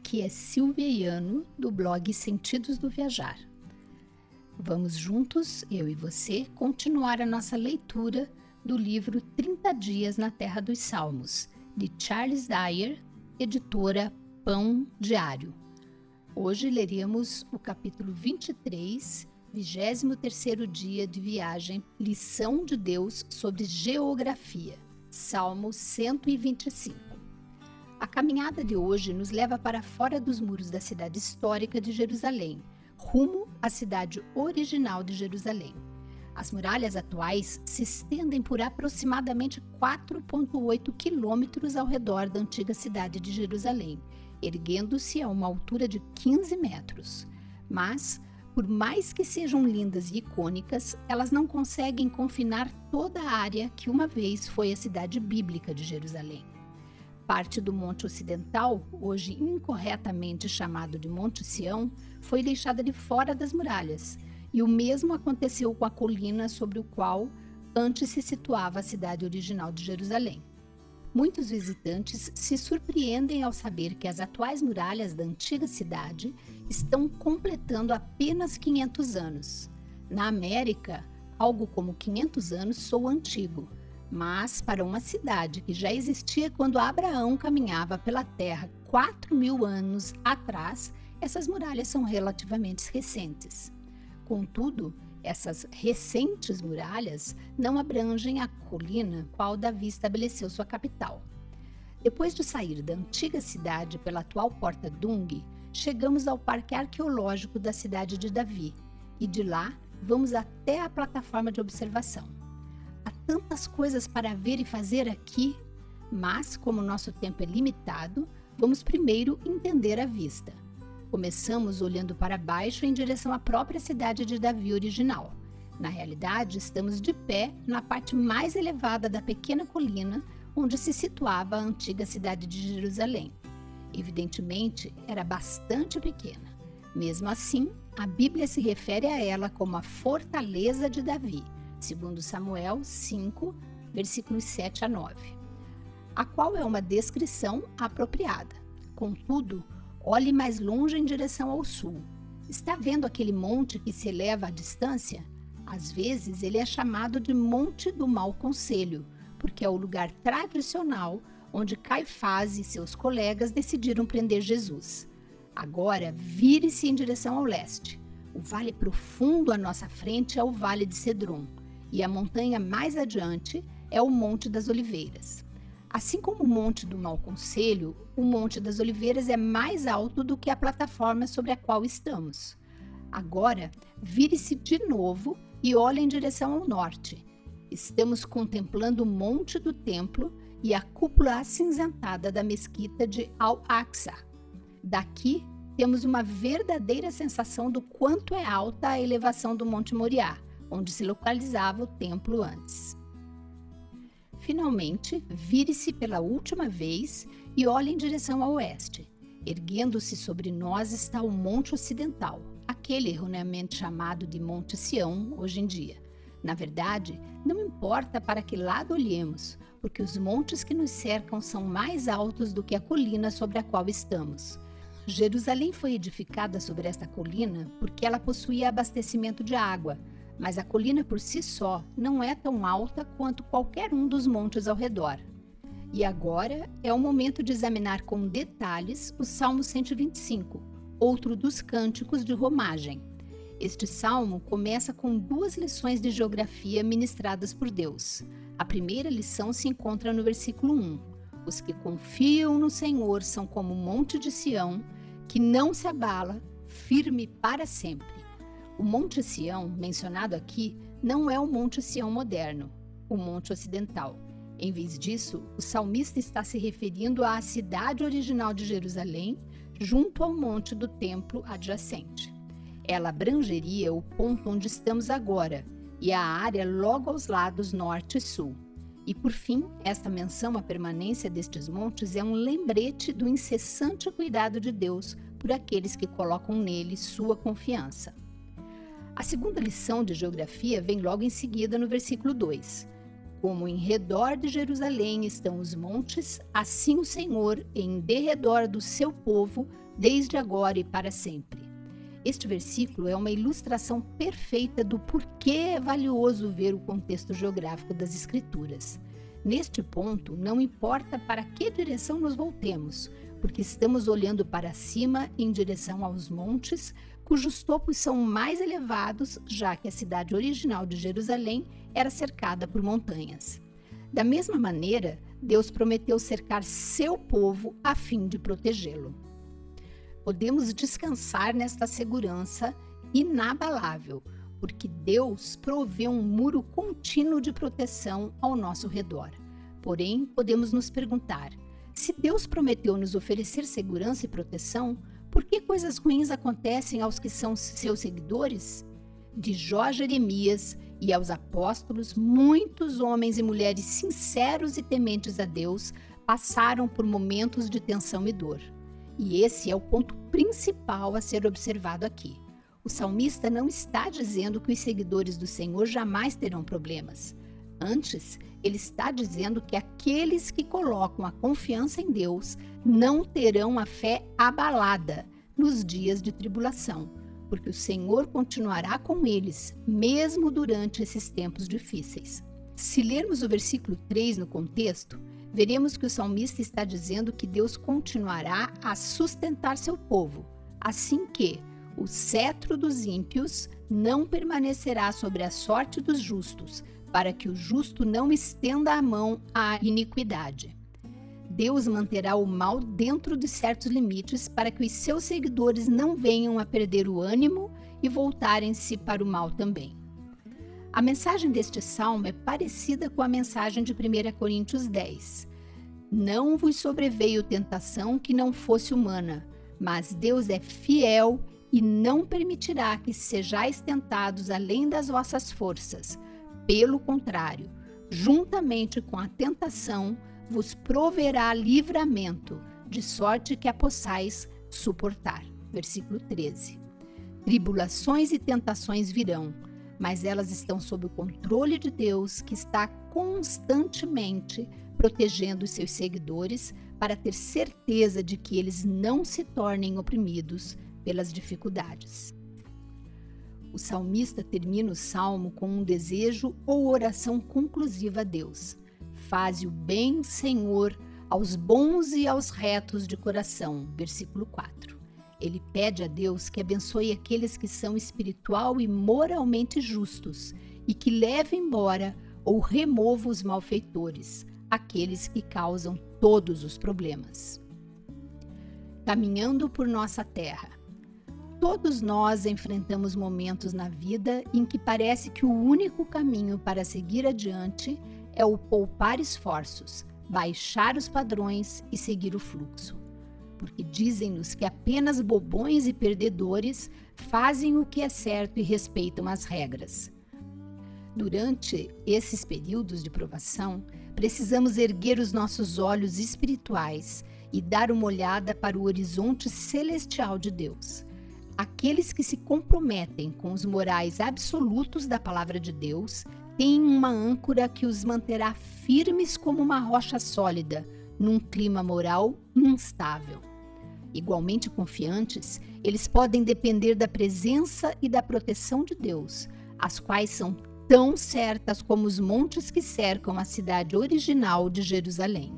Aqui é Silvia Iano, do blog Sentidos do Viajar. Vamos juntos, eu e você, continuar a nossa leitura do livro 30 Dias na Terra dos Salmos, de Charles Dyer, editora Pão Diário. Hoje leremos o capítulo 23, 23º dia de viagem, lição de Deus sobre geografia, Salmo 125. Caminhada de hoje nos leva para fora dos muros da cidade histórica de Jerusalém, rumo à cidade original de Jerusalém. As muralhas atuais se estendem por aproximadamente 4,8 quilômetros ao redor da antiga cidade de Jerusalém, erguendo-se a uma altura de 15 metros. Mas, por mais que sejam lindas e icônicas, elas não conseguem confinar toda a área que uma vez foi a cidade bíblica de Jerusalém. Parte do Monte Ocidental, hoje incorretamente chamado de Monte Sião, foi deixada de fora das muralhas, e o mesmo aconteceu com a colina sobre o qual antes se situava a cidade original de Jerusalém. Muitos visitantes se surpreendem ao saber que as atuais muralhas da antiga cidade estão completando apenas 500 anos. Na América, algo como 500 anos soa antigo, mas para uma cidade que já existia quando Abraão caminhava pela terra quatro mil anos atrás, essas muralhas são relativamente recentes. Contudo, essas recentes muralhas não abrangem a colina qual Davi estabeleceu sua capital. Depois de sair da antiga cidade pela atual Porta Dung, chegamos ao Parque Arqueológico da cidade de Davi e de lá vamos até a plataforma de observação tantas coisas para ver e fazer aqui, mas como nosso tempo é limitado, vamos primeiro entender a vista. Começamos olhando para baixo em direção à própria cidade de Davi original. Na realidade, estamos de pé na parte mais elevada da pequena colina onde se situava a antiga cidade de Jerusalém. Evidentemente, era bastante pequena. Mesmo assim, a Bíblia se refere a ela como a fortaleza de Davi segundo Samuel 5, versículos 7 a 9, a qual é uma descrição apropriada. Contudo, olhe mais longe em direção ao sul. Está vendo aquele monte que se eleva à distância? Às vezes ele é chamado de Monte do Mau Conselho, porque é o lugar tradicional onde Caifás e seus colegas decidiram prender Jesus. Agora, vire-se em direção ao leste. O vale profundo à nossa frente é o Vale de Cedron e a montanha mais adiante é o Monte das Oliveiras. Assim como o Monte do Mau Conselho, o Monte das Oliveiras é mais alto do que a plataforma sobre a qual estamos. Agora, vire-se de novo e olhe em direção ao norte. Estamos contemplando o Monte do Templo e a cúpula acinzentada da mesquita de Al-Aqsa. Daqui, temos uma verdadeira sensação do quanto é alta a elevação do Monte Moriá onde se localizava o templo antes. Finalmente, vire-se pela última vez e olhe em direção ao oeste. Erguendo-se sobre nós está o Monte Ocidental, aquele erroneamente chamado de Monte Sião hoje em dia. Na verdade, não importa para que lado olhemos, porque os montes que nos cercam são mais altos do que a colina sobre a qual estamos. Jerusalém foi edificada sobre esta colina porque ela possuía abastecimento de água, mas a colina por si só não é tão alta quanto qualquer um dos montes ao redor. E agora é o momento de examinar com detalhes o Salmo 125, outro dos cânticos de romagem. Este salmo começa com duas lições de geografia ministradas por Deus. A primeira lição se encontra no versículo 1. Os que confiam no Senhor são como o monte de Sião, que não se abala, firme para sempre. O Monte Sião, mencionado aqui, não é o Monte Sião moderno, o Monte Ocidental. Em vez disso, o salmista está se referindo à cidade original de Jerusalém, junto ao monte do templo adjacente. Ela abrangeria o ponto onde estamos agora e a área logo aos lados norte e sul. E por fim, esta menção à permanência destes montes é um lembrete do incessante cuidado de Deus por aqueles que colocam nele sua confiança. A segunda lição de geografia vem logo em seguida no versículo 2. Como em redor de Jerusalém estão os montes, assim o Senhor em derredor do seu povo, desde agora e para sempre. Este versículo é uma ilustração perfeita do porquê é valioso ver o contexto geográfico das Escrituras. Neste ponto, não importa para que direção nos voltemos, porque estamos olhando para cima em direção aos montes, cujos topos são mais elevados, já que a cidade original de Jerusalém era cercada por montanhas. Da mesma maneira, Deus prometeu cercar seu povo a fim de protegê-lo. Podemos descansar nesta segurança inabalável, porque Deus provê um muro contínuo de proteção ao nosso redor. Porém, podemos nos perguntar: se Deus prometeu nos oferecer segurança e proteção, por que coisas ruins acontecem aos que são seus seguidores? De Jó Jeremias e aos apóstolos, muitos homens e mulheres sinceros e tementes a Deus passaram por momentos de tensão e dor. E esse é o ponto principal a ser observado aqui. O salmista não está dizendo que os seguidores do Senhor jamais terão problemas. Antes, ele está dizendo que aqueles que colocam a confiança em Deus não terão a fé abalada nos dias de tribulação, porque o Senhor continuará com eles, mesmo durante esses tempos difíceis. Se lermos o versículo 3 no contexto, veremos que o salmista está dizendo que Deus continuará a sustentar seu povo, assim que o cetro dos ímpios não permanecerá sobre a sorte dos justos, para que o justo não estenda a mão à iniquidade. Deus manterá o mal dentro de certos limites para que os seus seguidores não venham a perder o ânimo e voltarem-se para o mal também. A mensagem deste salmo é parecida com a mensagem de 1 Coríntios 10. Não vos sobreveio tentação que não fosse humana, mas Deus é fiel e não permitirá que sejais tentados além das vossas forças pelo contrário, juntamente com a tentação, vos proverá livramento, de sorte que a possais suportar. Versículo 13. Tribulações e tentações virão, mas elas estão sob o controle de Deus, que está constantemente protegendo os seus seguidores para ter certeza de que eles não se tornem oprimidos pelas dificuldades. O salmista termina o salmo com um desejo ou oração conclusiva a Deus. Faze o bem, Senhor, aos bons e aos retos de coração. Versículo 4. Ele pede a Deus que abençoe aqueles que são espiritual e moralmente justos e que leve embora ou remova os malfeitores, aqueles que causam todos os problemas. Caminhando por nossa terra. Todos nós enfrentamos momentos na vida em que parece que o único caminho para seguir adiante é o poupar esforços, baixar os padrões e seguir o fluxo. Porque dizem-nos que apenas bobões e perdedores fazem o que é certo e respeitam as regras. Durante esses períodos de provação, precisamos erguer os nossos olhos espirituais e dar uma olhada para o horizonte celestial de Deus Aqueles que se comprometem com os morais absolutos da palavra de Deus têm uma âncora que os manterá firmes como uma rocha sólida num clima moral instável. Igualmente confiantes, eles podem depender da presença e da proteção de Deus, as quais são tão certas como os montes que cercam a cidade original de Jerusalém.